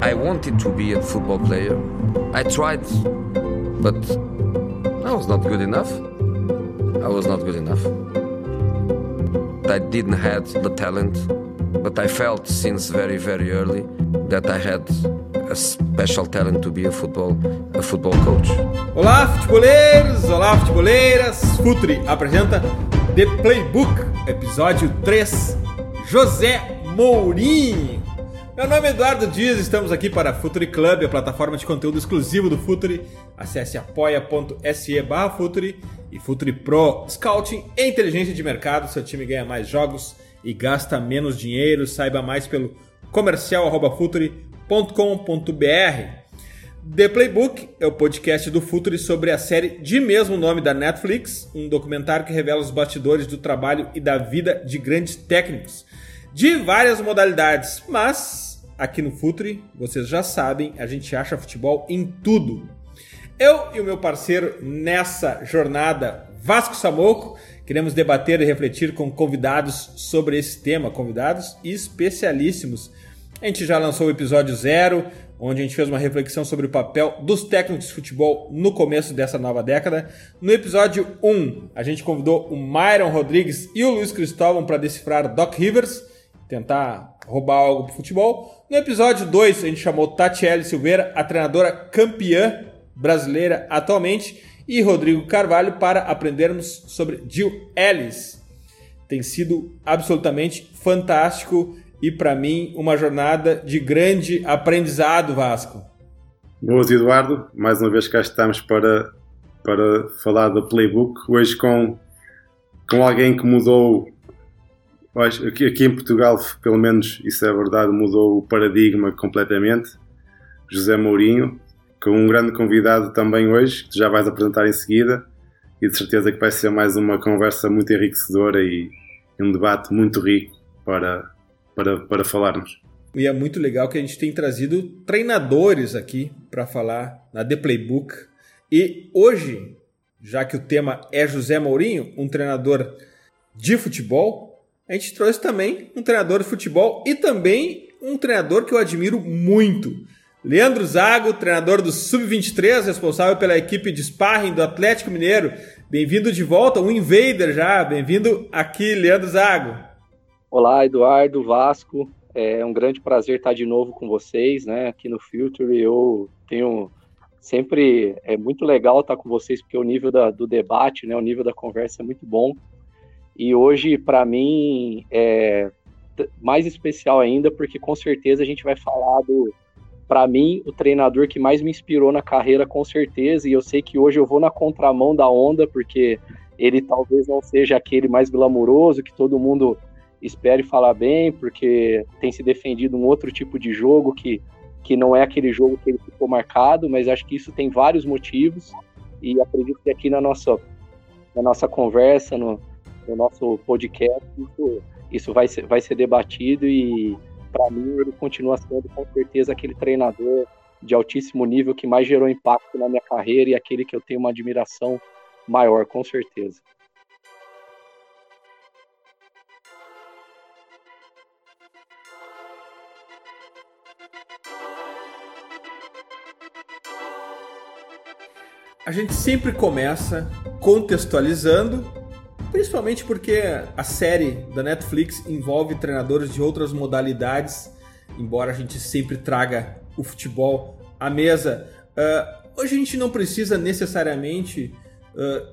I wanted to be a football player. I tried, but I was not good enough. I was not good enough. I didn't have the talent, but I felt since very, very early that I had a special talent to be a football, a football coach. Olá, futeboleiros! Olá, futeboleiras! Futre apresenta The Playbook, episódio 3, José Mourinho. Meu nome é Eduardo Dias, estamos aqui para Futuri Club, a plataforma de conteúdo exclusivo do Futuri. Acesse apoia.se barra Futuri e Futuri Pro Scouting e inteligência de mercado. Seu time ganha mais jogos e gasta menos dinheiro. Saiba mais pelo comercial.futuri.com.br. The Playbook é o podcast do Futuri sobre a série de mesmo nome da Netflix, um documentário que revela os bastidores do trabalho e da vida de grandes técnicos de várias modalidades, mas aqui no Futuri, vocês já sabem, a gente acha futebol em tudo. Eu e o meu parceiro nessa jornada, Vasco Samoco, queremos debater e refletir com convidados sobre esse tema, convidados especialíssimos. A gente já lançou o episódio zero, onde a gente fez uma reflexão sobre o papel dos técnicos de futebol no começo dessa nova década. No episódio 1, a gente convidou o Myron Rodrigues e o Luiz Cristóvão para decifrar Doc Rivers tentar roubar algo pro futebol. No episódio 2, a gente chamou Tatiele Silveira, a treinadora campeã brasileira atualmente, e Rodrigo Carvalho para aprendermos sobre Jill Ellis. Tem sido absolutamente fantástico e, para mim, uma jornada de grande aprendizado, Vasco. Boas, Eduardo. Mais uma vez cá estamos para, para falar do playbook. Hoje com, com alguém que mudou aqui, em Portugal, pelo menos isso é verdade, mudou o paradigma completamente. José Mourinho, com um grande convidado também hoje, que já vais apresentar em seguida, e de certeza que vai ser mais uma conversa muito enriquecedora e um debate muito rico para, para, para falarmos. E é muito legal que a gente tem trazido treinadores aqui para falar na The Playbook. E hoje, já que o tema é José Mourinho, um treinador de futebol, a gente trouxe também um treinador de futebol e também um treinador que eu admiro muito. Leandro Zago, treinador do Sub-23, responsável pela equipe de sparring do Atlético Mineiro. Bem-vindo de volta, um invader já. Bem-vindo aqui, Leandro Zago. Olá, Eduardo Vasco. É um grande prazer estar de novo com vocês, né? Aqui no Filter. Eu tenho sempre é muito legal estar com vocês porque o nível da, do debate, né? O nível da conversa é muito bom. E hoje, para mim, é mais especial ainda, porque com certeza a gente vai falar do, para mim, o treinador que mais me inspirou na carreira, com certeza. E eu sei que hoje eu vou na contramão da onda, porque ele talvez não seja aquele mais glamouroso que todo mundo espere falar bem, porque tem se defendido um outro tipo de jogo que, que não é aquele jogo que ele ficou marcado, mas acho que isso tem vários motivos. E acredito que aqui na nossa, na nossa conversa, no, no nosso podcast, isso, isso vai, ser, vai ser debatido e, para mim, ele continua sendo com certeza aquele treinador de altíssimo nível que mais gerou impacto na minha carreira e aquele que eu tenho uma admiração maior, com certeza. A gente sempre começa contextualizando Principalmente porque a série da Netflix envolve treinadores de outras modalidades, embora a gente sempre traga o futebol à mesa. Uh, hoje a gente não precisa necessariamente uh,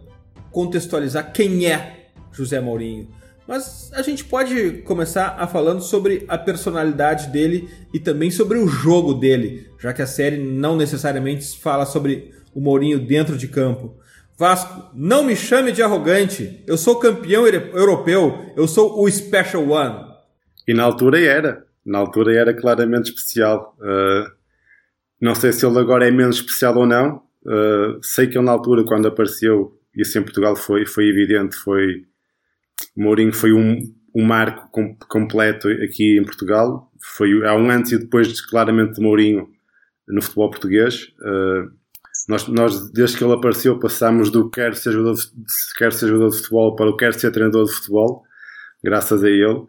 contextualizar quem é José Mourinho, mas a gente pode começar a falando sobre a personalidade dele e também sobre o jogo dele, já que a série não necessariamente fala sobre o Mourinho dentro de campo. Vasco, não me chame de arrogante. Eu sou campeão europeu. Eu sou o Special One. E na altura era. Na altura era claramente especial. Uh, não sei se ele agora é menos especial ou não. Uh, sei que ele na altura, quando apareceu, isso em Portugal foi, foi evidente, foi... Mourinho foi um, um marco com, completo aqui em Portugal. Foi, há um antes e depois, claramente, de Mourinho no futebol português. Uh, nós, nós, desde que ele apareceu, passámos do quer ser jogador de, quer ser jogador de futebol para o quer ser treinador de futebol, graças a ele.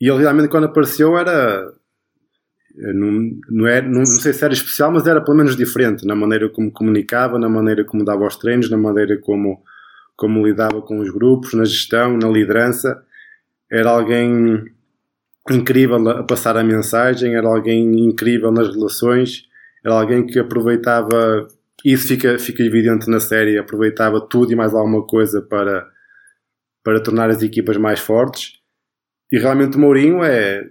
E ele realmente, quando apareceu, era. Não, não, é, não, não, sei se era especial, mas era pelo menos diferente na maneira como comunicava, na maneira como dava os treinos, na maneira como, como lidava com os grupos, na gestão, na liderança. Era alguém incrível a passar a mensagem, era alguém incrível nas relações, era alguém que aproveitava, isso fica, fica evidente na série, aproveitava tudo e mais alguma coisa para, para tornar as equipas mais fortes. E realmente o Mourinho é,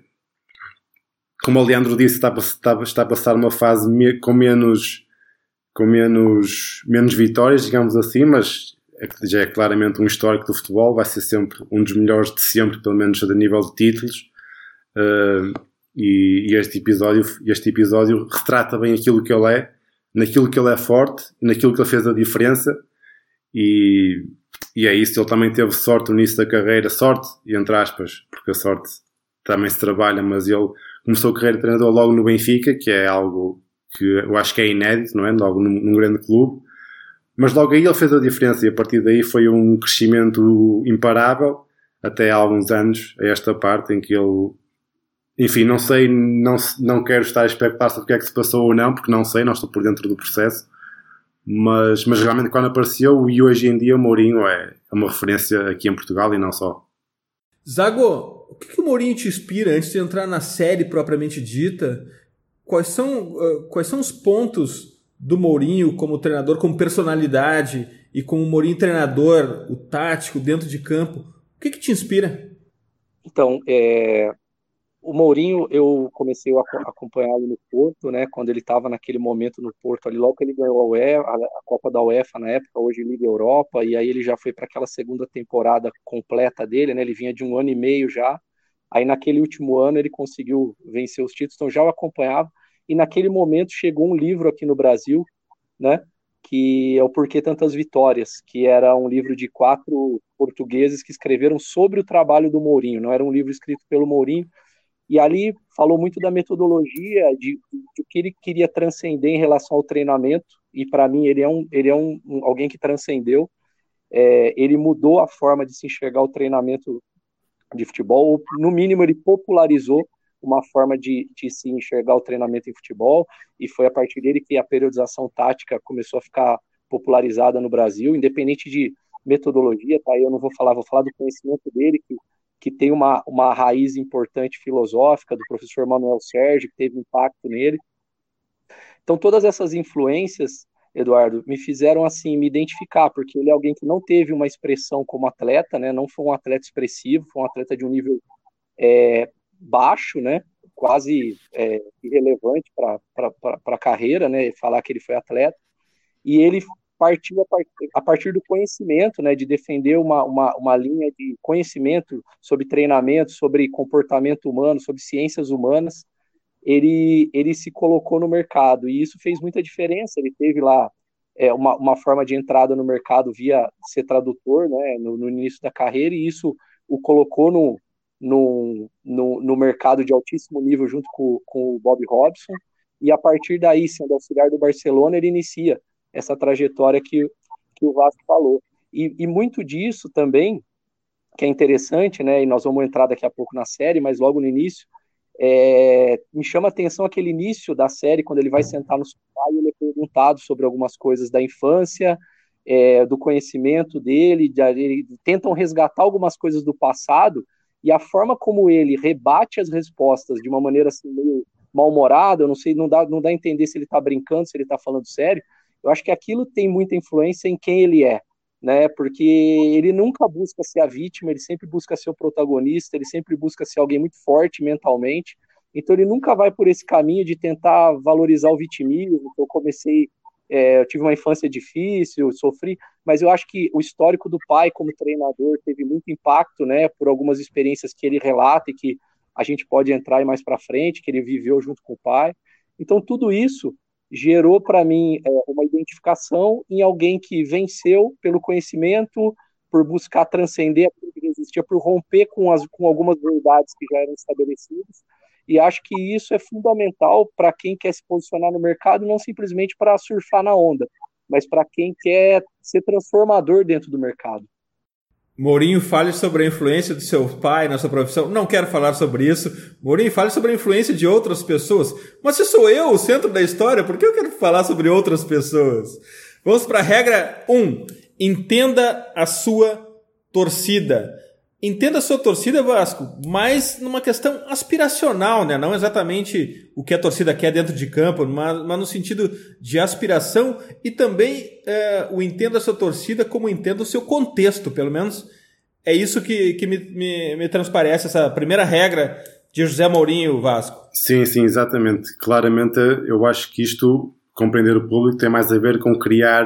como o Leandro disse, está, está, está a passar uma fase me, com menos com menos, menos vitórias, digamos assim, mas é já é claramente um histórico do futebol, vai ser sempre um dos melhores de sempre, pelo menos a nível de títulos. Uh, e, e, este episódio, este episódio retrata bem aquilo que ele é, naquilo que ele é forte, naquilo que ele fez a diferença. E, e é isso. Ele também teve sorte no início da carreira, sorte, entre aspas, porque a sorte também se trabalha, mas ele começou a carreira de treinador logo no Benfica, que é algo que eu acho que é inédito, não é? Logo num, num grande clube. Mas logo aí ele fez a diferença e a partir daí foi um crescimento imparável até há alguns anos, a esta parte em que ele enfim, não sei, não, não quero estar a especular sobre o que é que se passou ou não, porque não sei, não estou por dentro do processo. Mas, mas realmente quando apareceu, e hoje em dia o Mourinho é, é uma referência aqui em Portugal e não só. Zago, o que, que o Mourinho te inspira antes de entrar na série propriamente dita? Quais são, uh, quais são os pontos do Mourinho como treinador, como personalidade e como Mourinho treinador, o tático dentro de campo? O que, que te inspira? Então, é, o Mourinho, eu comecei a acompanhá-lo no Porto, né? Quando ele estava naquele momento no Porto, ali logo que ele ganhou a, UEFA, a Copa da UEFA na época, hoje Liga Europa, e aí ele já foi para aquela segunda temporada completa dele, né? Ele vinha de um ano e meio já. Aí naquele último ano ele conseguiu vencer os títulos, então já o acompanhava. E naquele momento chegou um livro aqui no Brasil, né? Que é o Porquê Tantas Vitórias, que era um livro de quatro portugueses que escreveram sobre o trabalho do Mourinho. Não era um livro escrito pelo Mourinho, e ali falou muito da metodologia, de, de que ele queria transcender em relação ao treinamento. E para mim ele é um, ele é um, um alguém que transcendeu. É, ele mudou a forma de se enxergar o treinamento de futebol. Ou, no mínimo ele popularizou uma forma de, de se enxergar o treinamento em futebol. E foi a partir dele que a periodização tática começou a ficar popularizada no Brasil, independente de metodologia, tá? Eu não vou falar, vou falar do conhecimento dele, que que tem uma, uma raiz importante filosófica do professor Manuel Sérgio, que teve impacto nele. Então, todas essas influências, Eduardo, me fizeram assim me identificar, porque ele é alguém que não teve uma expressão como atleta, né? Não foi um atleta expressivo, foi um atleta de um nível é, baixo, né? Quase é, irrelevante para a carreira, né? Falar que ele foi atleta. E ele partiu a partir, do conhecimento, né, de defender uma, uma, uma linha de conhecimento sobre treinamento, sobre comportamento humano, sobre ciências humanas, ele, ele se colocou no mercado e isso fez muita diferença. Ele teve lá é, uma, uma forma de entrada no mercado via ser tradutor né, no, no início da carreira e isso o colocou no, no, no, no mercado de altíssimo nível junto com, com o Bob Robson. E a partir daí, sendo auxiliar do Barcelona, ele inicia essa trajetória que, que o Vasco falou. E, e, muito disso também, que é interessante, né, e nós vamos entrar daqui a pouco na série, mas logo no início, é, me chama a atenção aquele início da série, quando ele vai sentar no sofá e ele é perguntado sobre algumas coisas da infância, é, do conhecimento dele, de, ele, tentam resgatar algumas coisas do passado, e a forma como ele rebate as respostas de uma maneira assim, meio mal-humorada, eu não sei, não dá, não dá a entender se ele está brincando, se ele está falando sério, eu acho que aquilo tem muita influência em quem ele é, né? Porque ele nunca busca ser a vítima, ele sempre busca ser o protagonista, ele sempre busca ser alguém muito forte mentalmente. Então ele nunca vai por esse caminho de tentar valorizar o vitimismo. Eu comecei, é, eu tive uma infância difícil, sofri, mas eu acho que o histórico do pai como treinador teve muito impacto, né? Por algumas experiências que ele relata e que a gente pode entrar mais para frente, que ele viveu junto com o pai. Então tudo isso gerou para mim é, uma identificação em alguém que venceu pelo conhecimento, por buscar transcender aquilo que existia, por romper com, as, com algumas verdades que já eram estabelecidas. E acho que isso é fundamental para quem quer se posicionar no mercado, não simplesmente para surfar na onda, mas para quem quer ser transformador dentro do mercado. Mourinho fale sobre a influência do seu pai na sua profissão. Não quero falar sobre isso. Mourinho fale sobre a influência de outras pessoas. Mas se sou eu o centro da história, por que eu quero falar sobre outras pessoas? Vamos para a regra 1. Um, entenda a sua torcida. Entenda a sua torcida, Vasco, mas numa questão aspiracional, né? Não exatamente o que a torcida quer dentro de campo, mas, mas no sentido de aspiração e também é, o entenda a sua torcida como entenda o seu contexto, pelo menos é isso que, que me, me, me transparece, essa primeira regra de José Mourinho Vasco. Sim, sim, exatamente. Claramente eu acho que isto, compreender o público, tem mais a ver com criar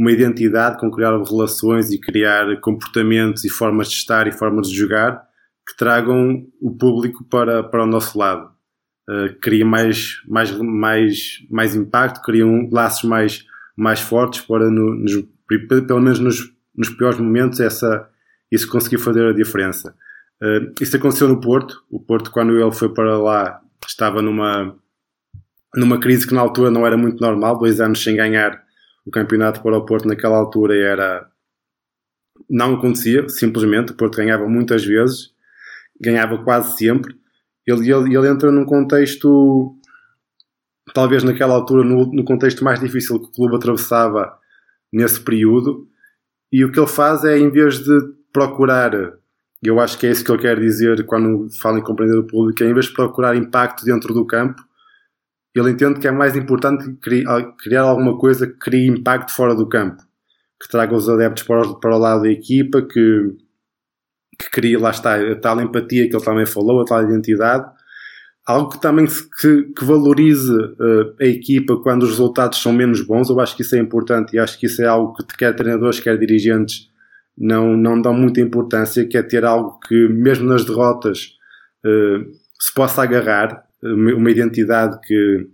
uma identidade, com criar relações e criar comportamentos e formas de estar e formas de jogar que tragam o público para, para o nosso lado. Uh, cria mais, mais, mais, mais impacto, criam laços mais, mais fortes para, no, nos, pelo menos nos, nos piores momentos, essa, isso conseguir fazer a diferença. Uh, isso aconteceu no Porto. O Porto, quando ele foi para lá, estava numa, numa crise que na altura não era muito normal, dois anos sem ganhar o campeonato para o Porto naquela altura era. Não acontecia, simplesmente. O Porto ganhava muitas vezes, ganhava quase sempre. Ele, ele, ele entra num contexto, talvez naquela altura, no, no contexto mais difícil que o clube atravessava nesse período. E o que ele faz é, em vez de procurar, eu acho que é isso que ele quer dizer quando fala em compreender o público, é em vez de procurar impacto dentro do campo, ele entende que é mais importante criar alguma coisa que crie impacto fora do campo, que traga os adeptos para o, para o lado da equipa, que, que crie, lá está, a tal empatia que ele também falou, a tal identidade, algo que também que, que valorize uh, a equipa quando os resultados são menos bons, eu acho que isso é importante e acho que isso é algo que quer treinadores, quer dirigentes não, não dão muita importância, que é ter algo que mesmo nas derrotas uh, se possa agarrar, uma identidade que,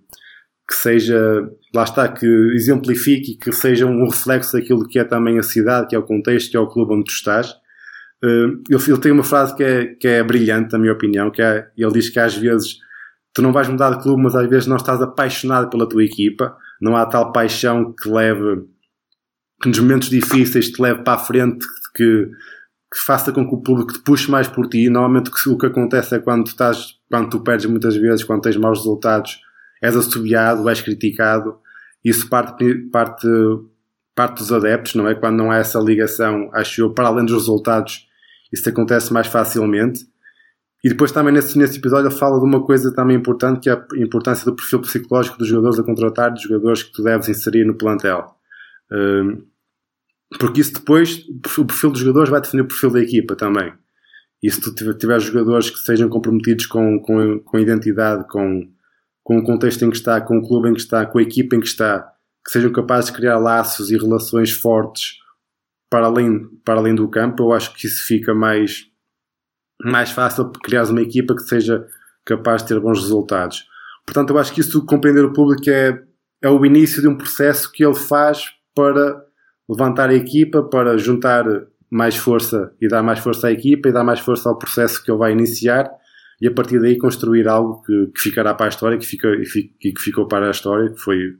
que seja, lá está, que exemplifique, que seja um reflexo daquilo que é também a cidade, que é o contexto, que é o clube onde tu estás. Ele, ele tem uma frase que é, que é brilhante, na minha opinião, que é, ele diz que às vezes tu não vais mudar de clube, mas às vezes não estás apaixonado pela tua equipa, não há tal paixão que leve, que nos momentos difíceis te leve para a frente, que, que faça com que o público te puxe mais por ti. Normalmente o que acontece é quando tu, estás, quando tu perdes muitas vezes, quando tens maus resultados, és assobiado, és criticado. Isso parte, parte, parte dos adeptos, não é? Quando não há essa ligação, acho eu, para além dos resultados, isso acontece mais facilmente. E depois também nesse, nesse episódio fala de uma coisa também importante, que é a importância do perfil psicológico dos jogadores a contratar, dos jogadores que tu deves inserir no plantel. Um, porque isso depois, o perfil dos jogadores vai definir o perfil da equipa também. E se tu tiver jogadores que sejam comprometidos com, com, com a identidade, com, com o contexto em que está, com o clube em que está, com a equipa em que está, que sejam capazes de criar laços e relações fortes para além, para além do campo, eu acho que isso fica mais, mais fácil criar uma equipa que seja capaz de ter bons resultados. Portanto, eu acho que isso compreender o público é, é o início de um processo que ele faz para levantar a equipa para juntar mais força e dar mais força à equipa e dar mais força ao processo que ele vai iniciar e a partir daí construir algo que, que ficará para a história que fica, e que ficou para a história, que foi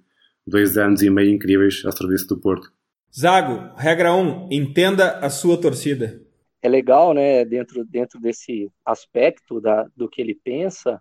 dois anos e meio incríveis ao serviço do Porto. Zago, regra 1, um, entenda a sua torcida. É legal, né, dentro, dentro desse aspecto da, do que ele pensa,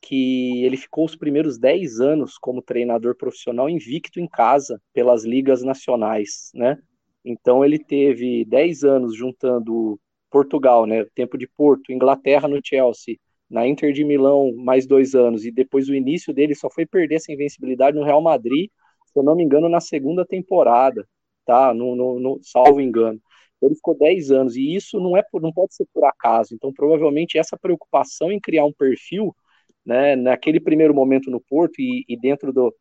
que ele ficou os primeiros 10 anos como treinador profissional invicto em casa pelas ligas nacionais, né? Então ele teve 10 anos juntando Portugal, né? Tempo de Porto, Inglaterra no Chelsea, na Inter de Milão mais dois anos e depois o início dele só foi perder essa invencibilidade no Real Madrid, se eu não me engano, na segunda temporada, tá? No, no, no salvo engano. Ele ficou 10 anos e isso não é não pode ser por acaso. Então provavelmente essa preocupação em criar um perfil né, naquele primeiro momento no Porto e, e dentro do,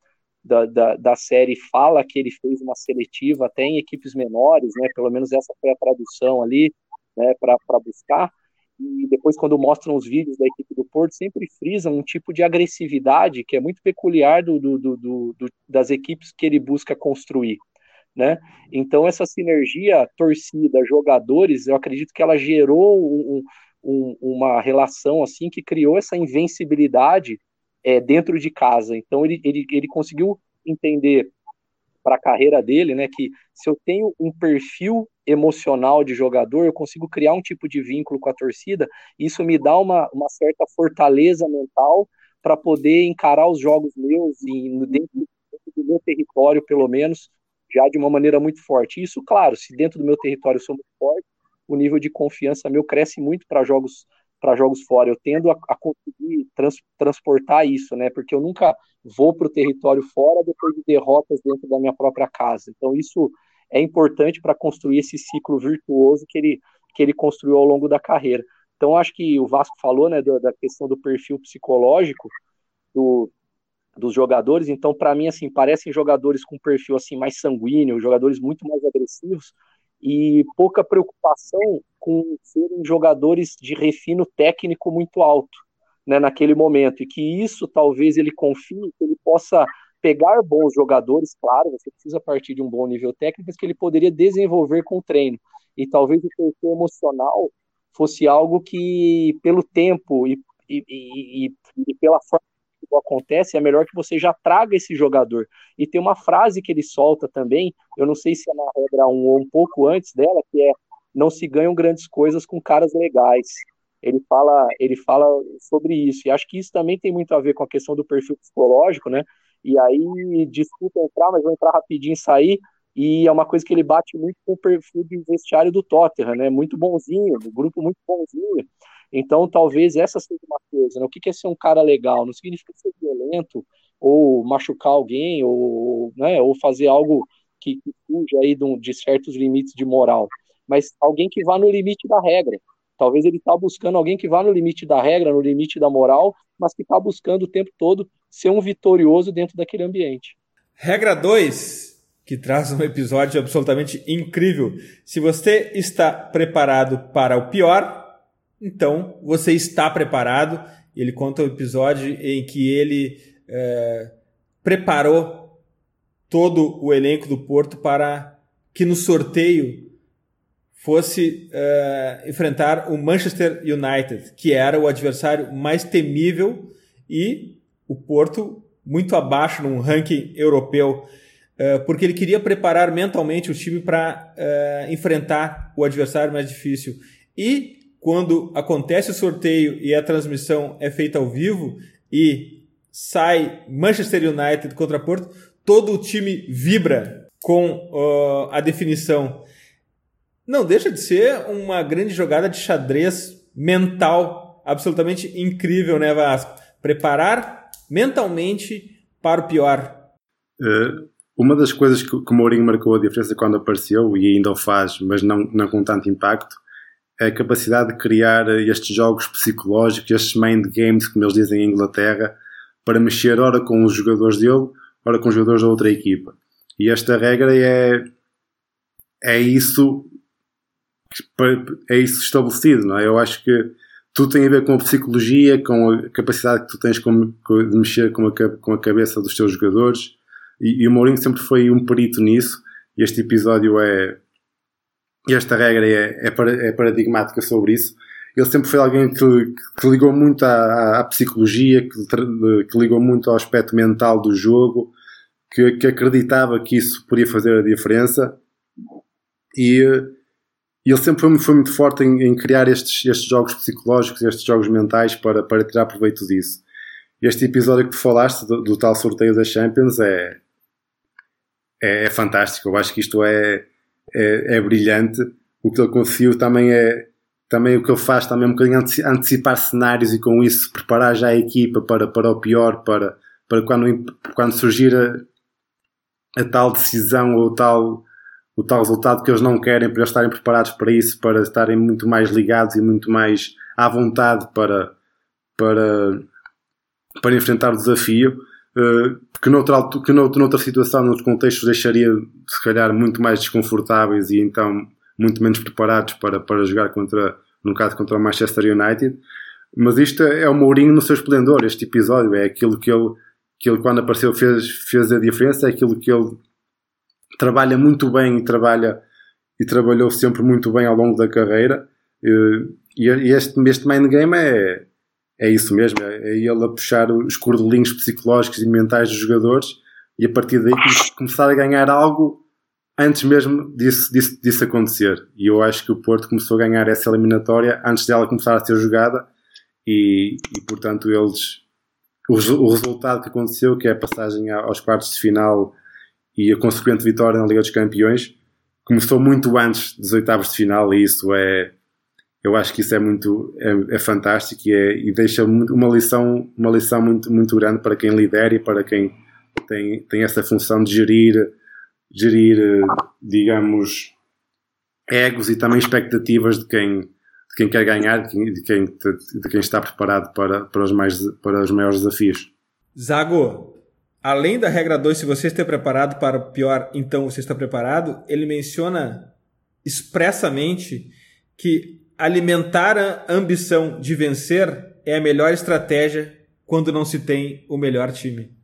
da, da, da, série fala que ele fez uma seletiva até em equipes menores, né, pelo menos essa foi a tradução ali, né, para buscar, e depois quando mostram os vídeos da equipe do Porto, sempre frisam um tipo de agressividade que é muito peculiar do, do, do, do das equipes que ele busca construir, né? Então essa sinergia torcida, jogadores, eu acredito que ela gerou um, um, uma relação assim que criou essa invencibilidade é, dentro de casa. Então ele, ele, ele conseguiu entender para a carreira dele, né, que se eu tenho um perfil emocional de jogador, eu consigo criar um tipo de vínculo com a torcida, isso me dá uma, uma certa fortaleza mental para poder encarar os jogos meus e dentro, dentro do meu território, pelo menos, já de uma maneira muito forte. Isso, claro, se dentro do meu território eu sou muito forte, o nível de confiança meu cresce muito para jogos para jogos fora. Eu tendo a, a conseguir trans, transportar isso, né? Porque eu nunca vou para o território fora depois de derrotas dentro da minha própria casa. Então isso é importante para construir esse ciclo virtuoso que ele que ele construiu ao longo da carreira. Então acho que o Vasco falou, né, da, da questão do perfil psicológico do, dos jogadores. Então para mim assim parecem jogadores com perfil assim mais sanguíneo, jogadores muito mais agressivos e pouca preocupação com serem jogadores de refino técnico muito alto, né, naquele momento, e que isso talvez ele confie, que ele possa pegar bons jogadores, claro, você precisa partir de um bom nível técnico, mas que ele poderia desenvolver com o treino, e talvez o perfil emocional fosse algo que, pelo tempo e, e, e, e pela forma acontece, é melhor que você já traga esse jogador. E tem uma frase que ele solta também, eu não sei se é na regra 1 ou um pouco antes dela, que é não se ganham grandes coisas com caras legais. Ele fala, ele fala sobre isso. E acho que isso também tem muito a ver com a questão do perfil psicológico, né? E aí, desculpa entrar, mas vou entrar rapidinho e sair. E é uma coisa que ele bate muito com o perfil de vestiário do Tottenham, né? Muito bonzinho, do grupo muito bonzinho. Então, talvez essa seja uma coisa. Né? O que é ser um cara legal? Não significa ser violento ou machucar alguém ou, né, ou fazer algo que, fuja aí de, de, certos limites de moral. Mas alguém que vá no limite da regra. Talvez ele está buscando alguém que vá no limite da regra, no limite da moral, mas que está buscando o tempo todo ser um vitorioso dentro daquele ambiente. Regra 2, que traz um episódio absolutamente incrível. Se você está preparado para o pior, então você está preparado. Ele conta o episódio em que ele é, preparou todo o elenco do Porto para que no sorteio fosse é, enfrentar o Manchester United, que era o adversário mais temível e o Porto muito abaixo num ranking europeu, é, porque ele queria preparar mentalmente o time para enfrentar o adversário mais difícil. E quando acontece o sorteio e a transmissão é feita ao vivo e sai Manchester United contra Porto, todo o time vibra com uh, a definição. Não deixa de ser uma grande jogada de xadrez mental absolutamente incrível, né, Vasco? Preparar mentalmente para o pior. Uh, uma das coisas que, que Mourinho marcou a diferença quando apareceu, e ainda o faz, mas não, não com tanto impacto, a capacidade de criar estes jogos psicológicos, estes mind games, como eles dizem em Inglaterra, para mexer ora com os jogadores dele, ora com os jogadores da outra equipa. E esta regra é, é isso é isso estabelecido, não é? Eu acho que tudo tem a ver com a psicologia, com a capacidade que tu tens de mexer com a, com a cabeça dos teus jogadores. E, e o Mourinho sempre foi um perito nisso. Este episódio é, esta regra é, é, é paradigmática sobre isso. Ele sempre foi alguém que, que ligou muito à, à psicologia, que, que, ligou muito ao aspecto mental do jogo, que, que acreditava que isso podia fazer a diferença. E, e ele sempre foi, foi muito forte em, em, criar estes, estes jogos psicológicos, estes jogos mentais para, para tirar proveito disso. Este episódio que tu falaste do, do tal sorteio da Champions é, é, é fantástico. Eu acho que isto é é, é brilhante. O que ele conseguiu também é também o que ele faz também é um bocadinho antecipar cenários e com isso preparar já a equipa para, para o pior, para, para quando, quando surgir a, a tal decisão ou tal, o tal resultado que eles não querem, para eles estarem preparados para isso, para estarem muito mais ligados e muito mais à vontade para, para, para enfrentar o desafio. Uh, que, noutra, que noutra, situação, noutros contextos, deixaria se calhar muito mais desconfortáveis e então muito menos preparados para, para jogar contra, no caso, contra o Manchester United. Mas isto é o Mourinho no seu esplendor, este episódio. É aquilo que ele, que ele quando apareceu, fez, fez a diferença, é aquilo que ele trabalha muito bem e trabalha e trabalhou sempre muito bem ao longo da carreira. Eh, e, este, este main game é, é isso mesmo, é, é ele a puxar os cordelinhos psicológicos e mentais dos jogadores e a partir daí começar a ganhar algo antes mesmo disso, disso, disso acontecer. E eu acho que o Porto começou a ganhar essa eliminatória antes dela começar a ser jogada e, e portanto eles o, o, resultado que aconteceu, que é a passagem aos quartos de final e a consequente vitória na Liga dos Campeões, começou muito antes dos oitavos de final e isso é eu acho que isso é muito é, é fantástico e, é, e deixa uma lição uma lição muito muito grande para quem lidera e para quem tem, tem essa função de gerir gerir digamos egos e também expectativas de quem de quem quer ganhar de quem, de quem, de quem está preparado para, para, os mais, para os maiores desafios. Zago, além da regra 2, se você está preparado para o pior, então você está preparado, ele menciona expressamente que alimentar a ambição de vencer é a melhor estratégia quando não se tem o melhor time.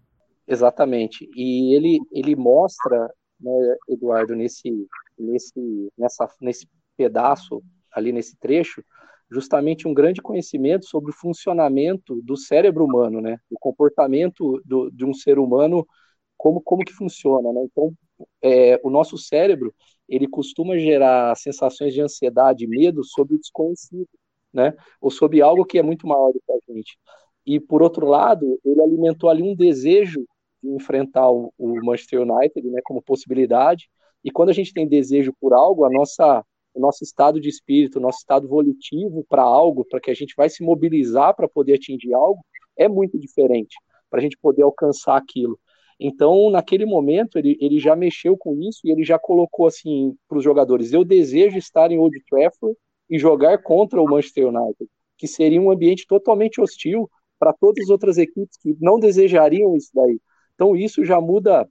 Exatamente. E ele, ele mostra, né, Eduardo, nesse, nesse, nessa, nesse pedaço, ali nesse trecho, justamente um grande conhecimento sobre o funcionamento do cérebro humano, né? O comportamento do, de um ser humano, como, como que funciona, né? Então, é, o nosso cérebro, ele costuma gerar sensações de ansiedade e medo sobre o desconhecido, né? Ou sobre algo que é muito maior do que a gente. E, por outro lado, ele alimentou ali um desejo de enfrentar o, Manchester United, né, como possibilidade. E quando a gente tem desejo por algo, a nossa o nosso estado de espírito, o nosso estado volitivo para algo, para que a gente vai se mobilizar para poder atingir algo, é muito diferente, para a gente poder alcançar aquilo. Então, naquele momento, ele, ele já mexeu com isso e ele já colocou assim para os jogadores: eu desejo estar em Old Trafford e jogar contra o Manchester United, que seria um ambiente totalmente hostil para todas as outras equipes que não desejariam isso daí. Então, isso já muda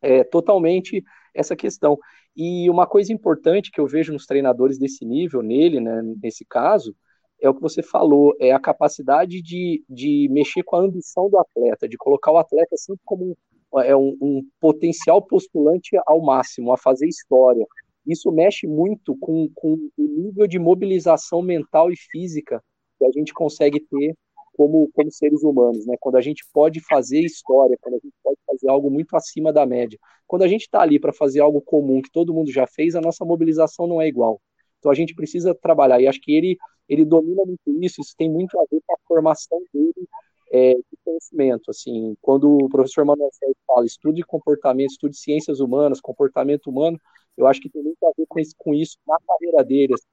é, totalmente essa questão. E uma coisa importante que eu vejo nos treinadores desse nível, nele, né, nesse caso, é o que você falou, é a capacidade de, de mexer com a ambição do atleta, de colocar o atleta sempre como um, é um, um potencial postulante ao máximo, a fazer história. Isso mexe muito com, com o nível de mobilização mental e física que a gente consegue ter como, como seres humanos, né? Quando a gente pode fazer história, quando a gente pode fazer algo muito acima da média. Quando a gente está ali para fazer algo comum que todo mundo já fez, a nossa mobilização não é igual. Então a gente precisa trabalhar e acho que ele ele domina muito isso. Isso tem muito a ver com a formação dele é, de conhecimento. Assim, quando o professor Manuel Sérgio fala estude comportamento, estude ciências humanas, comportamento humano, eu acho que tem muito a ver com isso, com isso na carreira dele. Assim,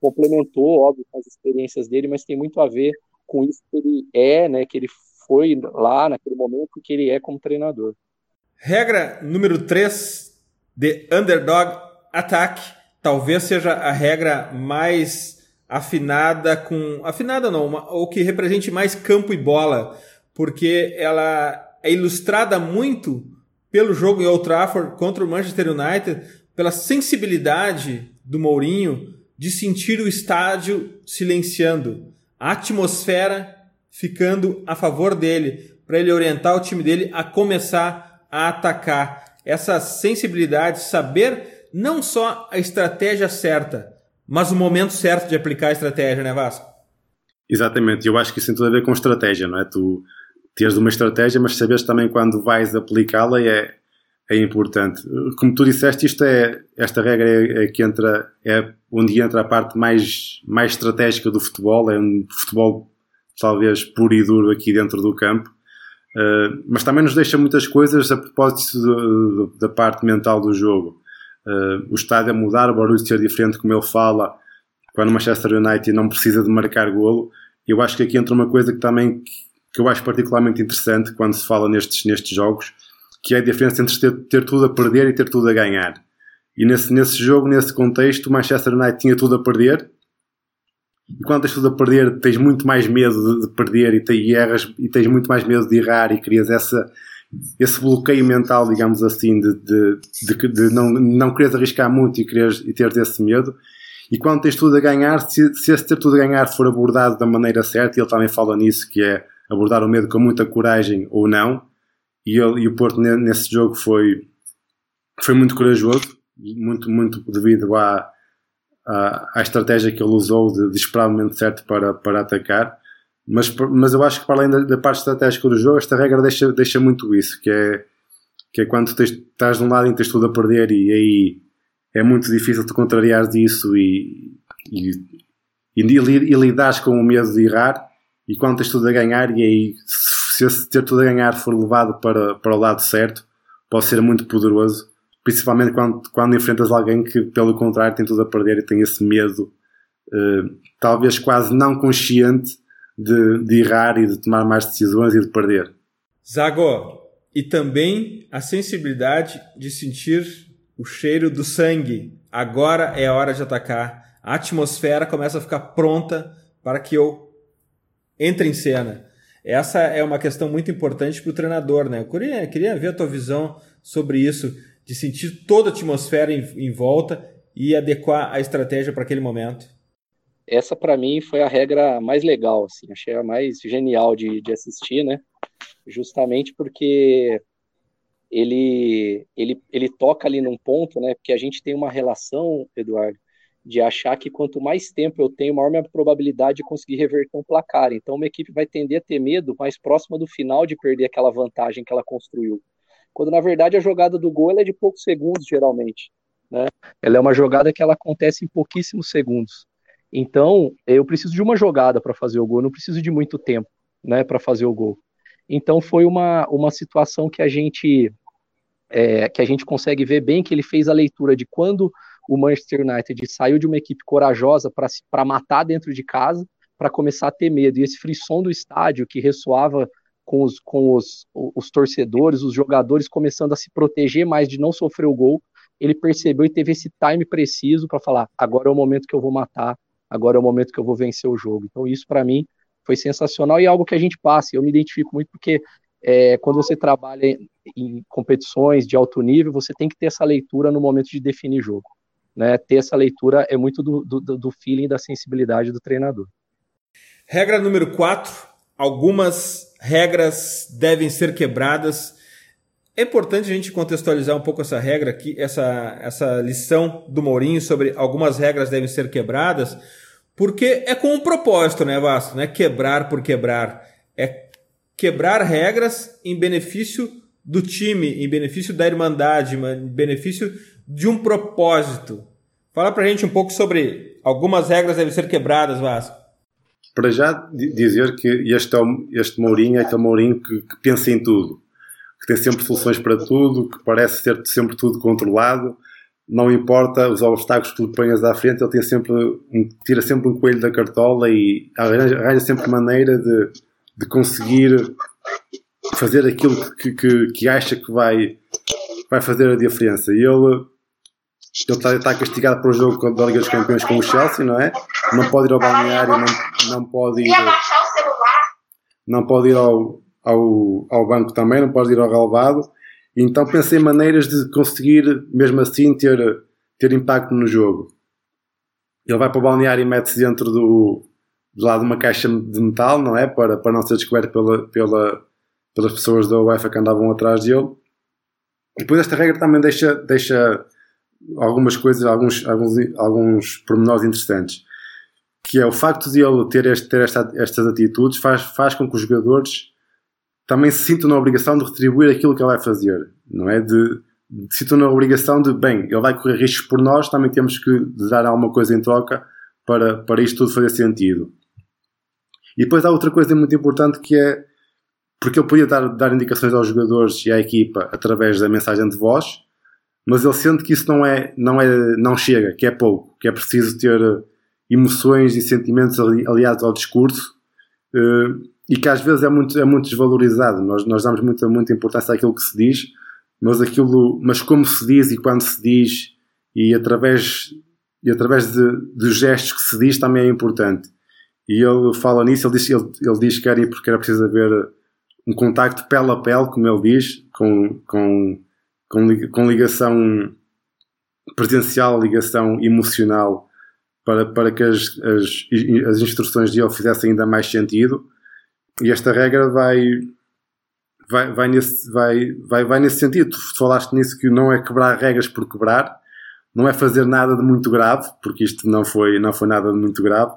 complementou, óbvio, com as experiências dele, mas tem muito a ver com isso que ele é, né, que ele foi lá naquele momento que ele é como treinador. Regra número 3 de Underdog Attack talvez seja a regra mais afinada com. Afinada não, ou que represente mais campo e bola, porque ela é ilustrada muito pelo jogo em Old Trafford contra o Manchester United, pela sensibilidade do Mourinho de sentir o estádio silenciando a atmosfera ficando a favor dele, para ele orientar o time dele a começar a atacar. Essa sensibilidade, saber não só a estratégia certa, mas o momento certo de aplicar a estratégia, né, Vasco? Exatamente, eu acho que isso tem tudo a ver com estratégia, não é? Tu teres uma estratégia, mas saberes também quando vais aplicá-la é, é importante. Como tu disseste, isto é, esta regra é, é, que entra, é onde entra a parte mais, mais estratégica do futebol, é um futebol talvez puro e duro aqui dentro do campo, uh, mas também nos deixa muitas coisas a propósito do, do, da parte mental do jogo. Uh, o estádio a mudar, o barulho ser diferente, como ele fala, quando o Manchester United não precisa de marcar golo. Eu acho que aqui entra uma coisa que também que eu acho particularmente interessante quando se fala nestes, nestes jogos, que é a diferença entre ter, ter tudo a perder e ter tudo a ganhar. E nesse, nesse jogo, nesse contexto, o Manchester United tinha tudo a perder. E quando tens tudo a perder, tens muito mais medo de, de perder e, te, e, erras, e tens muito mais medo de errar e crias essa, esse bloqueio mental, digamos assim, de, de, de, de não, não quereres arriscar muito e, quereres, e teres esse medo. E quando tens tudo a ganhar, se, se esse ter tudo a ganhar for abordado da maneira certa, e ele também fala nisso, que é abordar o medo com muita coragem ou não, e, ele, e o Porto nesse jogo foi, foi muito corajoso, muito, muito devido à, à, à estratégia que ele usou de, de, esperar o momento certo para, para atacar. Mas, mas eu acho que para além da, da parte estratégica do jogo, esta regra deixa, deixa muito isso, que é que é quando tens, estás de um lado e tens tudo a perder e aí é muito difícil tu contrariares isso e, e, e, e, lidares com o medo de errar e quando tens tudo a ganhar e aí se esse ter tudo a ganhar for levado para, para o lado certo pode ser muito poderoso principalmente quando, quando enfrentas alguém que pelo contrário tem tudo a perder e tem esse medo uh, talvez quase não consciente de, de errar e de tomar mais decisões e de perder Zago, e também a sensibilidade de sentir o cheiro do sangue. Agora é a hora de atacar. A atmosfera começa a ficar pronta para que eu entre em cena. Essa é uma questão muito importante para o treinador, né? Eu queria, queria, ver a tua visão sobre isso, de sentir toda a atmosfera em, em volta e adequar a estratégia para aquele momento. Essa, para mim, foi a regra mais legal, assim, achei a mais genial de, de assistir, né? Justamente porque ele, ele, ele toca ali num ponto, né? Porque a gente tem uma relação, Eduardo, de achar que quanto mais tempo eu tenho, maior minha probabilidade de conseguir reverter um placar. Então, uma equipe vai tender a ter medo mais próxima do final de perder aquela vantagem que ela construiu. Quando, na verdade, a jogada do gol é de poucos segundos, geralmente. Né? Ela é uma jogada que ela acontece em pouquíssimos segundos. Então, eu preciso de uma jogada para fazer o gol, não preciso de muito tempo né, para fazer o gol. Então foi uma, uma situação que a gente é, que a gente consegue ver bem que ele fez a leitura de quando o Manchester United saiu de uma equipe corajosa para matar dentro de casa, para começar a ter medo. E esse frisson do estádio que ressoava com, os, com os, os torcedores, os jogadores começando a se proteger mais de não sofrer o gol, ele percebeu e teve esse time preciso para falar: agora é o momento que eu vou matar, agora é o momento que eu vou vencer o jogo. Então, isso para mim foi sensacional e é algo que a gente passa. Eu me identifico muito porque é, quando você trabalha em competições de alto nível, você tem que ter essa leitura no momento de definir jogo. Né? Ter essa leitura é muito do, do, do feeling da sensibilidade do treinador. Regra número 4. Algumas regras devem ser quebradas. É importante a gente contextualizar um pouco essa regra aqui, essa, essa lição do Mourinho sobre algumas regras devem ser quebradas, porque é com um propósito, né, Vasco? Não é quebrar por quebrar. É quebrar regras em benefício do time, em benefício da irmandade, em benefício de um propósito. Fala pra gente um pouco sobre algumas regras devem ser quebradas, Vasco. Para já dizer que este, é este Mourinho é aquele Mourinho que, que pensa em tudo, que tem sempre soluções para tudo, que parece ter sempre tudo controlado, não importa os obstáculos que lhe ponhas à frente, ele tem sempre um, tira sempre um coelho da cartola e arranja, arranja sempre maneira de, de conseguir fazer aquilo que, que, que, acha que vai, vai fazer a diferença. E ele está, está castigado para o jogo da Liga dos Campeões com o Chelsea, não é? Não pode ir ao balneário, não, não pode ir, não pode ir ao, ao, ao banco também, não pode ir ao relevado então pensei em maneiras de conseguir, mesmo assim, ter, ter impacto no jogo. Ele vai para o balneário e mete-se dentro do, do lado de uma caixa de metal, não é? Para, para não ser descoberto pela, pela, pelas pessoas da UEFA que andavam atrás dele. Depois esta regra também deixa, deixa algumas coisas, alguns, alguns, alguns pormenores interessantes. Que é o facto de ele ter, este, ter esta, estas atitudes faz, faz com que os jogadores também se sintam na obrigação de retribuir aquilo que ele vai fazer, não é? De, de sintam na obrigação de, bem, ele vai correr riscos por nós, também temos que dar alguma coisa em troca para, para isto tudo fazer sentido. E depois há outra coisa muito importante que é porque ele podia dar, dar indicações aos jogadores e à equipa através da mensagem de voz, mas ele sente que isso não é, não é, não chega, que é pouco, que é preciso ter emoções e sentimentos aliados ao discurso. Uh, e que às vezes é muito, é muito desvalorizado. Nós, nós damos muita, muita importância àquilo que se diz, mas, aquilo, mas como se diz e quando se diz e através, e através de, dos gestos que se diz também é importante. E ele fala nisso, ele diz, ele, ele diz que era, porque era preciso haver um contacto pele a pele, como ele diz, com, com, com, ligação presencial, ligação emocional, para, para que as, as, as instruções dele fizessem ainda mais sentido e esta regra vai, vai, vai, nesse, vai, vai, vai nesse sentido. Tu falaste nisso que não é quebrar regras por quebrar, não é fazer nada de muito grave, porque isto não foi, não foi nada de muito grave,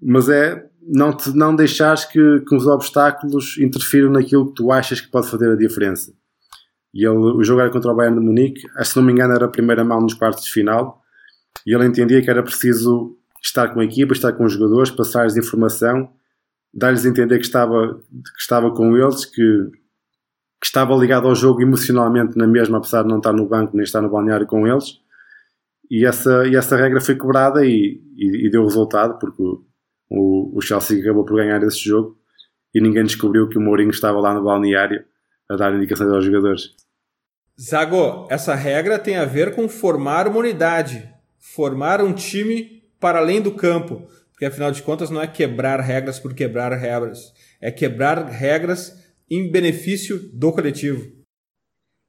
mas é não, te, não deixares que, que os obstáculos interfiram naquilo que tu achas que pode fazer a diferença. E ele, o jogo era contra o Bayern de Munique, se não me engano era a primeira mão nos quartos de final, e ele entendia que era preciso estar com a equipa, estar com os jogadores, passar-lhes informação, dar-lhes a entender que estava, que estava com eles, que, que estava ligado ao jogo emocionalmente na mesma, apesar de não estar no banco nem estar no balneário com eles. E essa, e essa regra foi quebrada e, e, e deu resultado, porque o, o Chelsea acabou por ganhar esse jogo e ninguém descobriu que o Mourinho estava lá no balneário a dar indicações aos jogadores. Zago, essa regra tem a ver com formar uma unidade, formar um time para além do campo, porque afinal de contas não é quebrar regras por quebrar regras, é quebrar regras em benefício do coletivo.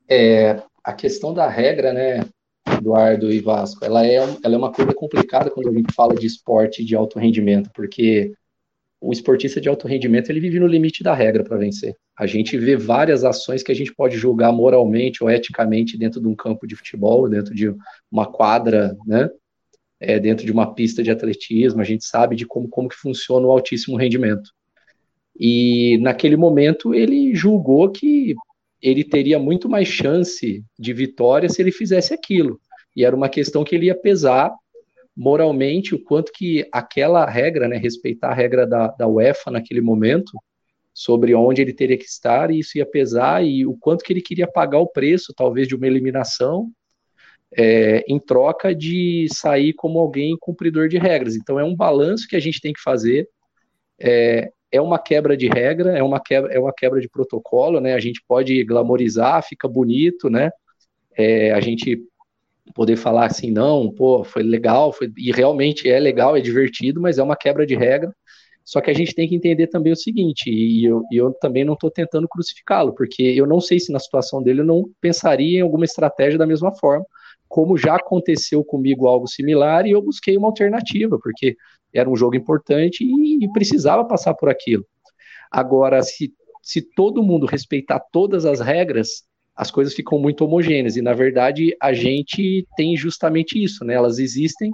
É, a questão da regra, né, Eduardo e Vasco, ela é, ela é uma coisa complicada quando a gente fala de esporte de alto rendimento, porque o esportista de alto rendimento ele vive no limite da regra para vencer. A gente vê várias ações que a gente pode julgar moralmente ou eticamente dentro de um campo de futebol, dentro de uma quadra, né? É, dentro de uma pista de atletismo, a gente sabe de como, como que funciona o altíssimo rendimento. E naquele momento ele julgou que ele teria muito mais chance de vitória se ele fizesse aquilo. E era uma questão que ele ia pesar moralmente o quanto que aquela regra, né, respeitar a regra da, da UEFA naquele momento, sobre onde ele teria que estar, e isso ia pesar, e o quanto que ele queria pagar o preço, talvez, de uma eliminação, é, em troca de sair como alguém cumpridor de regras. Então é um balanço que a gente tem que fazer. É, é uma quebra de regra, é uma quebra, é uma quebra de protocolo, né? A gente pode glamorizar, fica bonito, né? É, a gente poder falar assim, não, pô, foi legal, foi, e realmente é legal, é divertido, mas é uma quebra de regra. Só que a gente tem que entender também o seguinte, e eu, eu também não estou tentando crucificá-lo, porque eu não sei se na situação dele eu não pensaria em alguma estratégia da mesma forma, como já aconteceu comigo algo similar, e eu busquei uma alternativa, porque era um jogo importante e, e precisava passar por aquilo. Agora, se, se todo mundo respeitar todas as regras, as coisas ficam muito homogêneas. E, na verdade, a gente tem justamente isso, né? Elas existem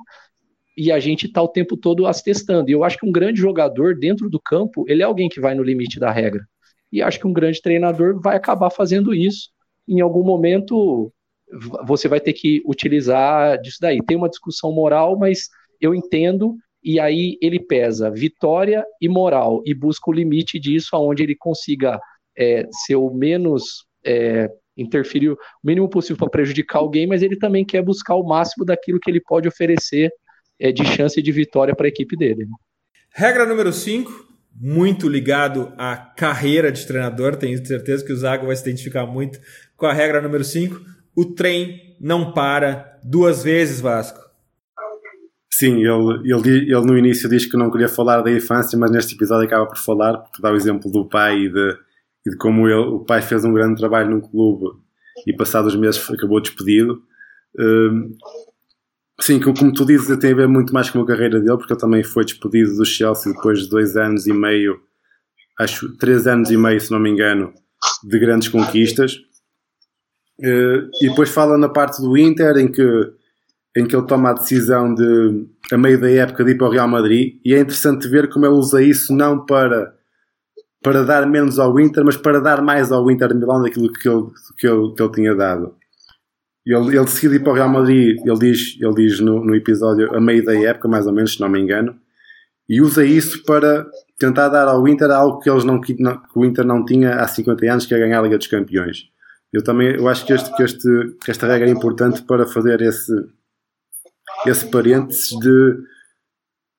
e a gente está o tempo todo as testando. E eu acho que um grande jogador dentro do campo, ele é alguém que vai no limite da regra. E acho que um grande treinador vai acabar fazendo isso. Em algum momento, você vai ter que utilizar disso daí. Tem uma discussão moral, mas eu entendo. E aí ele pesa vitória e moral e busca o limite disso, aonde ele consiga é, ser o menos é, interferir o mínimo possível para prejudicar alguém, mas ele também quer buscar o máximo daquilo que ele pode oferecer é, de chance de vitória para a equipe dele. Regra número 5, muito ligado à carreira de treinador, tenho certeza que o Zago vai se identificar muito com a regra número 5. O trem não para duas vezes, Vasco. Sim, ele, ele, ele no início diz que não queria falar da infância, mas neste episódio acaba por falar, porque dá o exemplo do pai e de, e de como ele, o pai fez um grande trabalho num clube e passados meses acabou despedido. Um, sim, como tu dizes, tem a ver muito mais com a carreira dele, porque ele também foi despedido do Chelsea depois de dois anos e meio, acho três anos e meio, se não me engano, de grandes conquistas. Uh, e depois fala na parte do Inter, em que, em que ele toma a decisão de, a meio da época, de ir para o Real Madrid, e é interessante ver como ele usa isso não para para dar menos ao Inter, mas para dar mais ao Inter de Milão daquilo que ele, que ele, que ele tinha dado. Ele, ele decide ir para o Real Madrid, ele diz, ele diz no, no episódio a meio da época, mais ou menos, se não me engano, e usa isso para tentar dar ao Inter algo que, eles não, que o Inter não tinha há 50 anos, que é ganhar a Liga dos Campeões. Eu também eu acho que, este, que, este, que esta regra é importante para fazer esse, esse parênteses de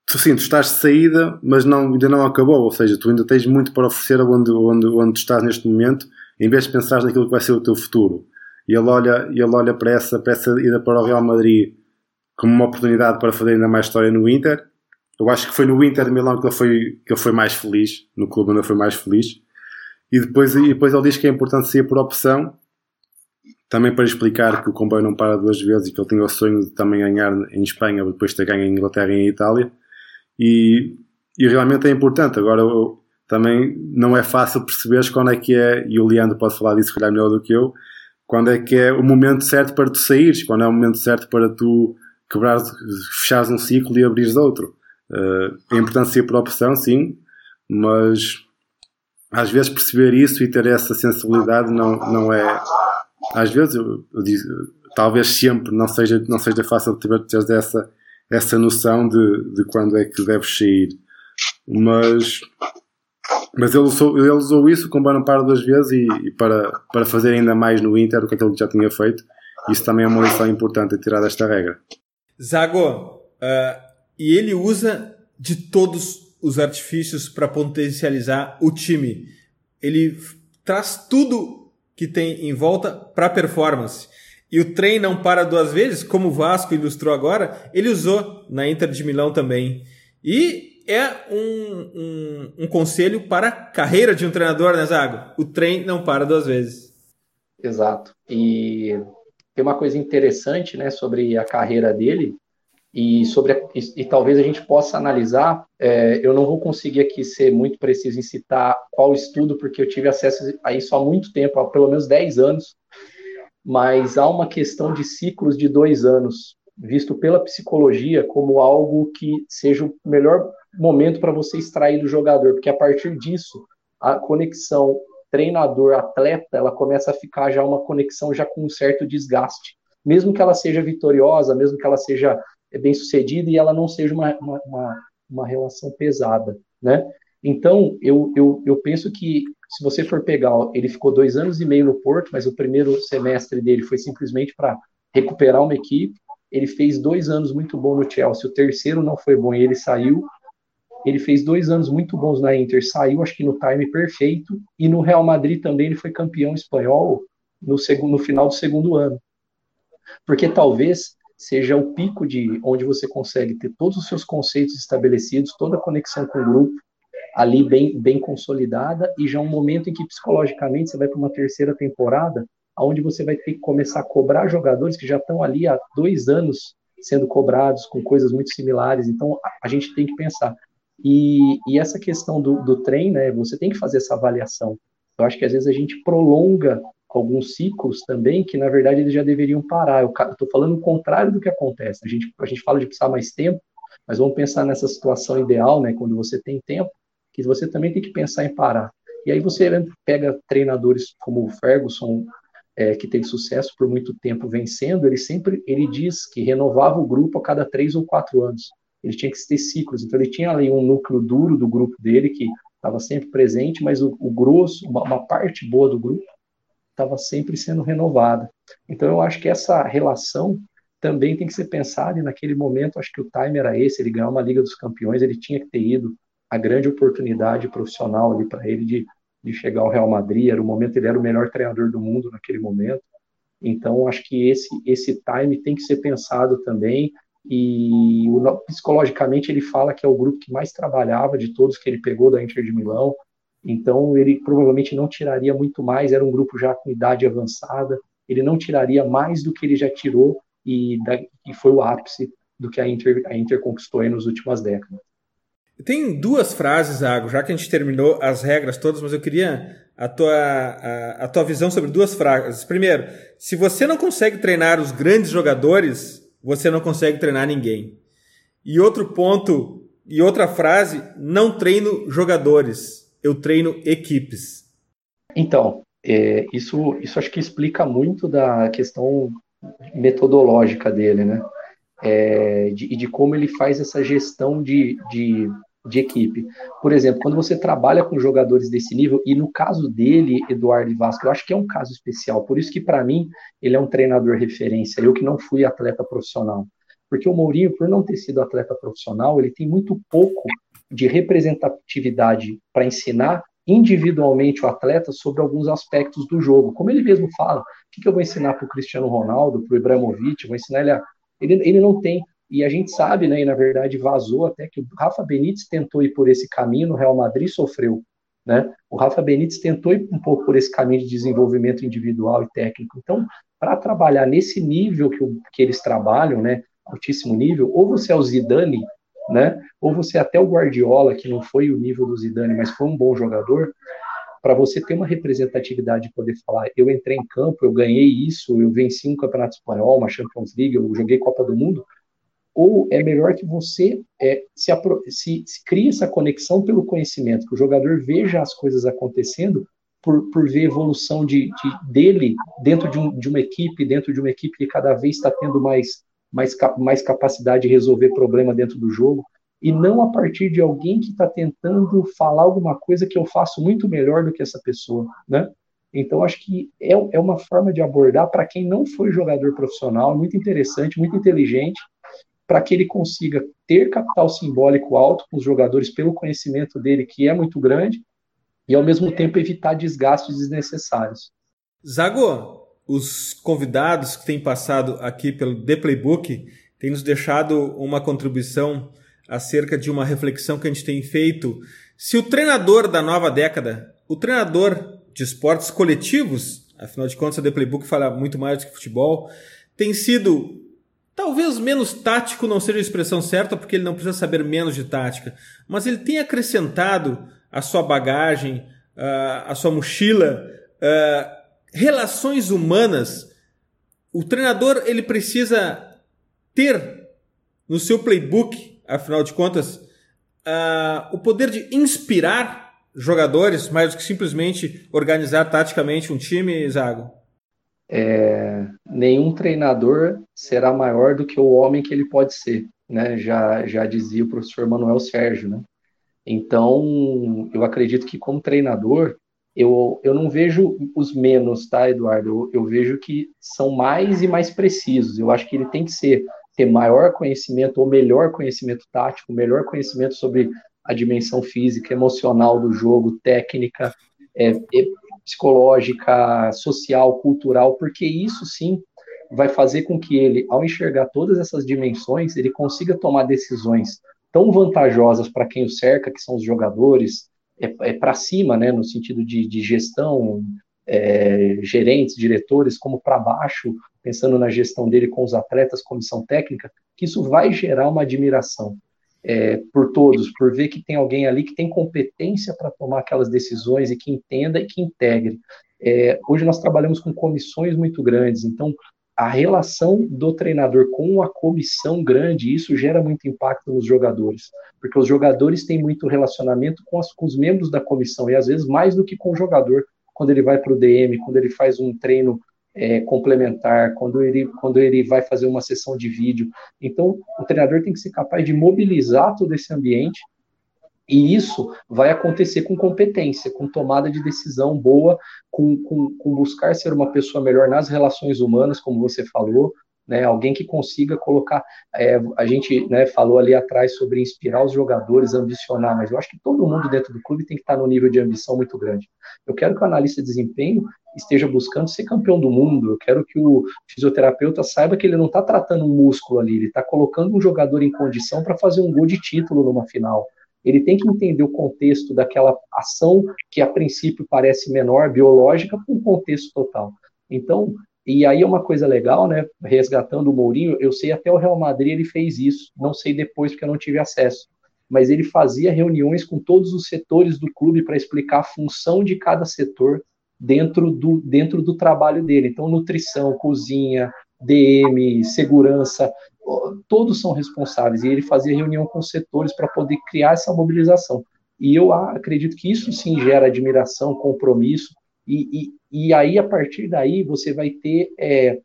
tu sim, tu estás de saída, mas não, ainda não acabou, ou seja, tu ainda tens muito para oferecer onde, onde, onde tu estás neste momento, em vez de pensar naquilo que vai ser o teu futuro. E ele olha, ele olha para, essa, para essa ida para o Real Madrid como uma oportunidade para fazer ainda mais história no Inter. Eu acho que foi no Inter de Milão que ele foi, que ele foi mais feliz, no clube onde ele foi mais feliz. E depois, e depois ele diz que é importante sair por opção, também para explicar que o comboio não para duas vezes e que ele tinha o sonho de também ganhar em Espanha, depois de ter ganho em Inglaterra e em Itália e, e realmente é importante. Agora, eu, também não é fácil perceberes quando é que é, e o Leandro pode falar disso, calhar melhor do que eu, quando é que é o momento certo para tu saíres, quando é o momento certo para tu quebrar, fechares um ciclo e abrires outro. Uh, é importante ser por opção, sim, mas às vezes perceber isso e ter essa sensibilidade não, não, é, às vezes, eu, eu digo, talvez sempre não seja, não seja fácil ter, ter essa, essa noção de, de quando é que deves sair. Mas, mas ele, usou, ele usou isso com um par duas vezes e, e, para, para fazer ainda mais no Inter do que aquilo que já tinha feito. Isso também é uma lição importante a tirar desta regra. Zago, uh, e ele usa de todos os artifícios para potencializar o time. Ele traz tudo que tem em volta para performance. E o trem não para duas vezes, como o Vasco ilustrou agora, ele usou na Inter de Milão também. E é um, um, um conselho para a carreira de um treinador, né, Zago? O trem não para duas vezes. Exato. E tem uma coisa interessante né, sobre a carreira dele, e sobre a, e, e, talvez a gente possa analisar. É, eu não vou conseguir aqui ser muito preciso em citar qual estudo, porque eu tive acesso a isso há muito tempo, há pelo menos 10 anos mas há uma questão de ciclos de dois anos, visto pela psicologia como algo que seja o melhor momento para você extrair do jogador, porque a partir disso, a conexão treinador-atleta, ela começa a ficar já uma conexão já com um certo desgaste. Mesmo que ela seja vitoriosa, mesmo que ela seja bem sucedida e ela não seja uma, uma, uma, uma relação pesada, né? Então, eu, eu, eu penso que se você for pegar, ele ficou dois anos e meio no Porto, mas o primeiro semestre dele foi simplesmente para recuperar uma equipe. Ele fez dois anos muito bons no Chelsea, o terceiro não foi bom e ele saiu. Ele fez dois anos muito bons na Inter, saiu acho que no time perfeito. E no Real Madrid também ele foi campeão espanhol no, segundo, no final do segundo ano. Porque talvez seja o pico de onde você consegue ter todos os seus conceitos estabelecidos, toda a conexão com o grupo, ali bem, bem consolidada e já um momento em que psicologicamente você vai para uma terceira temporada, onde você vai ter que começar a cobrar jogadores que já estão ali há dois anos sendo cobrados com coisas muito similares. Então a, a gente tem que pensar. E, e essa questão do, do trem, né, você tem que fazer essa avaliação. Eu acho que às vezes a gente prolonga alguns ciclos também que na verdade eles já deveriam parar. Eu estou falando o contrário do que acontece. A gente, a gente fala de precisar mais tempo, mas vamos pensar nessa situação ideal, né, quando você tem tempo, que você também tem que pensar em parar. E aí você pega treinadores como o Ferguson, é, que teve sucesso por muito tempo vencendo, ele sempre ele diz que renovava o grupo a cada três ou quatro anos. Ele tinha que ter ciclos. Então ele tinha ali um núcleo duro do grupo dele que estava sempre presente, mas o, o grosso, uma, uma parte boa do grupo estava sempre sendo renovada. Então eu acho que essa relação também tem que ser pensada e naquele momento acho que o time era esse, ele ganhou uma Liga dos Campeões, ele tinha que ter ido a grande oportunidade profissional ali para ele de, de chegar ao Real Madrid. Era o momento, ele era o melhor treinador do mundo naquele momento. Então, acho que esse, esse time tem que ser pensado também. E o, psicologicamente, ele fala que é o grupo que mais trabalhava de todos que ele pegou da Inter de Milão. Então, ele provavelmente não tiraria muito mais. Era um grupo já com idade avançada. Ele não tiraria mais do que ele já tirou e, da, e foi o ápice do que a Inter, a Inter conquistou aí nas últimas décadas. Tem duas frases, Água, já que a gente terminou as regras todas, mas eu queria a tua, a, a tua visão sobre duas frases. Primeiro, se você não consegue treinar os grandes jogadores, você não consegue treinar ninguém. E outro ponto, e outra frase, não treino jogadores, eu treino equipes. Então, é, isso, isso acho que explica muito da questão metodológica dele, né? É, de, e de como ele faz essa gestão de, de de equipe. Por exemplo, quando você trabalha com jogadores desse nível, e no caso dele, Eduardo Vasco, eu acho que é um caso especial, por isso que para mim ele é um treinador referência, eu que não fui atleta profissional. Porque o Mourinho, por não ter sido atleta profissional, ele tem muito pouco de representatividade para ensinar individualmente o atleta sobre alguns aspectos do jogo. Como ele mesmo fala, o que, que eu vou ensinar para o Cristiano Ronaldo, para o Ibrahimovic, vou ensinar ele a... Ele, ele não tem e a gente sabe, né, e na verdade vazou até que o Rafa Benítez tentou ir por esse caminho, no Real Madrid sofreu. Né? O Rafa Benítez tentou ir um pouco por esse caminho de desenvolvimento individual e técnico. Então, para trabalhar nesse nível que, que eles trabalham, né, altíssimo nível, ou você é o Zidane, né, ou você é até o Guardiola, que não foi o nível do Zidane, mas foi um bom jogador, para você ter uma representatividade e poder falar, eu entrei em campo, eu ganhei isso, eu venci um campeonato espanhol, uma Champions League, eu joguei Copa do Mundo, ou é melhor que você é, se, se, se crie essa conexão pelo conhecimento, que o jogador veja as coisas acontecendo por, por ver evolução de, de dele dentro de, um, de uma equipe, dentro de uma equipe que cada vez está tendo mais, mais, mais capacidade de resolver problema dentro do jogo, e não a partir de alguém que está tentando falar alguma coisa que eu faço muito melhor do que essa pessoa, né? Então, acho que é, é uma forma de abordar para quem não foi jogador profissional, muito interessante, muito inteligente, para que ele consiga ter capital simbólico alto com os jogadores pelo conhecimento dele, que é muito grande, e ao mesmo tempo evitar desgastes desnecessários. Zago, os convidados que têm passado aqui pelo The Playbook têm nos deixado uma contribuição acerca de uma reflexão que a gente tem feito. Se o treinador da nova década, o treinador de esportes coletivos, afinal de contas, a The Playbook fala muito mais do que futebol, tem sido talvez menos tático, não seja a expressão certa, porque ele não precisa saber menos de tática, mas ele tem acrescentado a sua bagagem, a sua mochila, relações humanas. O treinador ele precisa ter no seu playbook afinal de contas, uh, o poder de inspirar jogadores mais do que simplesmente organizar taticamente um time, Zago? É, nenhum treinador será maior do que o homem que ele pode ser, né? Já, já dizia o professor Manuel Sérgio, né? Então, eu acredito que como treinador, eu, eu não vejo os menos, tá, Eduardo? Eu, eu vejo que são mais e mais precisos. Eu acho que ele tem que ser ter maior conhecimento ou melhor conhecimento tático, melhor conhecimento sobre a dimensão física, emocional do jogo, técnica, é, psicológica, social, cultural, porque isso sim vai fazer com que ele, ao enxergar todas essas dimensões, ele consiga tomar decisões tão vantajosas para quem o cerca, que são os jogadores, é, é para cima, né, no sentido de, de gestão, é, gerentes, diretores, como para baixo, pensando na gestão dele com os atletas, comissão técnica, que isso vai gerar uma admiração é, por todos, por ver que tem alguém ali que tem competência para tomar aquelas decisões e que entenda e que integre. É, hoje nós trabalhamos com comissões muito grandes, então a relação do treinador com a comissão grande, isso gera muito impacto nos jogadores, porque os jogadores têm muito relacionamento com, as, com os membros da comissão, e às vezes mais do que com o jogador, quando ele vai para o DM, quando ele faz um treino é, complementar, quando ele, quando ele vai fazer uma sessão de vídeo. Então, o treinador tem que ser capaz de mobilizar todo esse ambiente e isso vai acontecer com competência, com tomada de decisão boa, com, com, com, buscar ser uma pessoa melhor nas relações humanas, como você falou, né? Alguém que consiga colocar. É, a gente né, falou ali atrás sobre inspirar os jogadores, ambicionar, mas eu acho que todo mundo dentro do clube tem que estar no nível de ambição muito grande. Eu quero que o analista de desempenho esteja buscando ser campeão do mundo. Eu quero que o fisioterapeuta saiba que ele não está tratando um músculo ali, ele está colocando um jogador em condição para fazer um gol de título numa final. Ele tem que entender o contexto daquela ação que a princípio parece menor, biológica, com um contexto total. Então, e aí é uma coisa legal, né? Resgatando o Mourinho, eu sei até o Real Madrid ele fez isso, não sei depois porque eu não tive acesso. Mas ele fazia reuniões com todos os setores do clube para explicar a função de cada setor, dentro do, dentro do trabalho dele. Então, nutrição, cozinha, DM, segurança, todos são responsáveis. E ele fazia reunião com os setores para poder criar essa mobilização. E eu acredito que isso sim gera admiração, compromisso, e, e, e aí, a partir daí, você vai ter. É,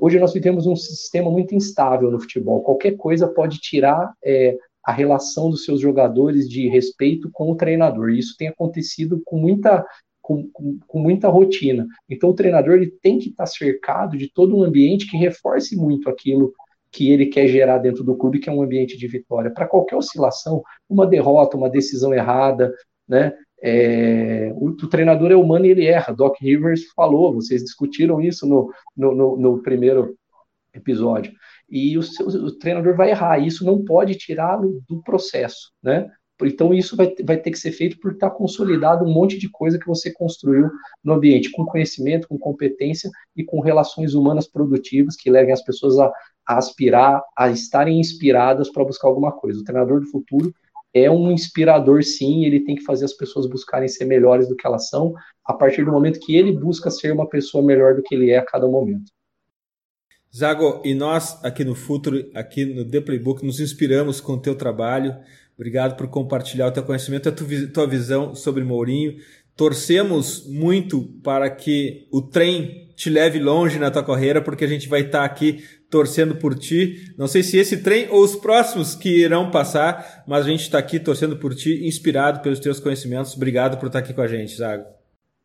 hoje nós vivemos um sistema muito instável no futebol. Qualquer coisa pode tirar é, a relação dos seus jogadores de respeito com o treinador. E isso tem acontecido com muita com, com, muita rotina. Então, o treinador ele tem que estar cercado de todo um ambiente que reforce muito aquilo que ele quer gerar dentro do clube, que é um ambiente de vitória. Para qualquer oscilação, uma derrota, uma decisão errada, né? É, o, o, treinador é humano e ele erra. Doc Rivers falou, vocês discutiram isso no, no, no, no primeiro episódio. E o, seu, o treinador vai errar. Isso não pode tirá-lo do processo, né? Então, isso vai, vai ter que ser feito por estar consolidado um monte de coisa que você construiu no ambiente, com conhecimento, com competência e com relações humanas produtivas que levem as pessoas a, a aspirar, a estarem inspiradas para buscar alguma coisa. O treinador do futuro é um inspirador, sim, ele tem que fazer as pessoas buscarem ser melhores do que elas são, a partir do momento que ele busca ser uma pessoa melhor do que ele é a cada momento. Zago, e nós aqui no Futuro, aqui no The Playbook, nos inspiramos com o teu trabalho. Obrigado por compartilhar o teu conhecimento, a tua visão sobre Mourinho. Torcemos muito para que o trem te leve longe na tua carreira, porque a gente vai estar tá aqui torcendo por ti. Não sei se esse trem ou os próximos que irão passar, mas a gente está aqui torcendo por ti, inspirado pelos teus conhecimentos. Obrigado por estar tá aqui com a gente, Zago.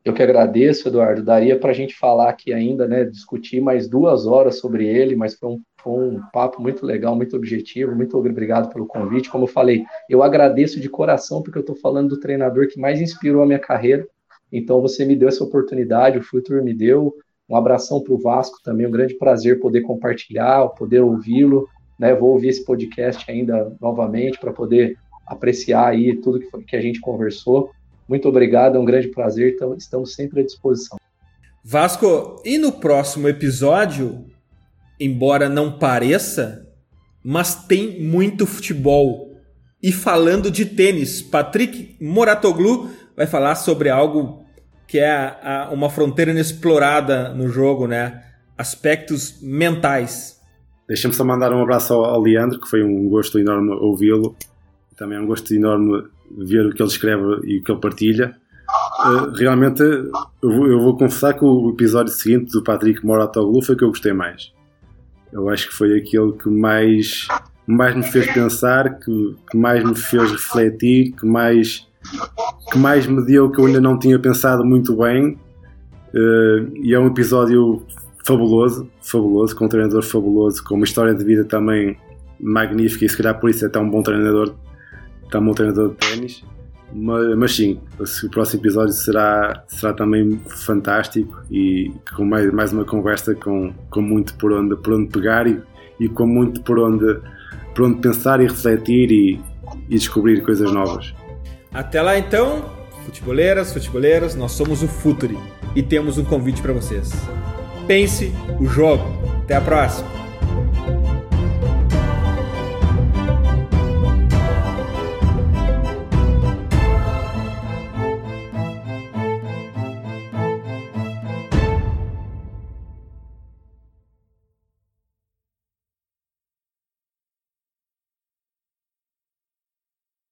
Eu que agradeço, Eduardo. Daria para a gente falar aqui ainda, né? Discutir mais duas horas sobre ele, mas foi um, foi um papo muito legal, muito objetivo. Muito obrigado pelo convite. Como eu falei, eu agradeço de coração porque eu estou falando do treinador que mais inspirou a minha carreira. Então você me deu essa oportunidade, o Future me deu. Um abração para o Vasco também, um grande prazer poder compartilhar, poder ouvi-lo. Né? Vou ouvir esse podcast ainda novamente para poder apreciar aí tudo que, que a gente conversou. Muito obrigado, é um grande prazer, então estamos sempre à disposição. Vasco, e no próximo episódio, embora não pareça, mas tem muito futebol. E falando de tênis, Patrick Moratoglu vai falar sobre algo que é a, a, uma fronteira inexplorada no jogo, né? Aspectos mentais. Deixa-me só mandar um abraço ao, ao Leandro, que foi um gosto enorme ouvi-lo. Também é um gosto enorme ver o que ele escreve e o que ele partilha. Uh, realmente, eu vou, eu vou, confessar que o episódio seguinte do Patrick Moratoglu foi que eu gostei mais. Eu acho que foi aquele que mais, mais me fez pensar, que, que mais me fez refletir, que mais, que mais me deu que eu ainda não tinha pensado muito bem. Uh, e é um episódio fabuloso, fabuloso, com um treinador fabuloso, com uma história de vida também magnífica e se calhar por isso é tão bom treinador está um treinador de ténis. Mas, mas, sim, o próximo episódio será, será também fantástico e com mais, mais uma conversa com, com muito por onde, por onde pegar e, e com muito por onde, por onde pensar e refletir e, e descobrir coisas novas. Até lá então, futeboleiras, futeboleiros, nós somos o Futuri e temos um convite para vocês. Pense o jogo. Até a próxima!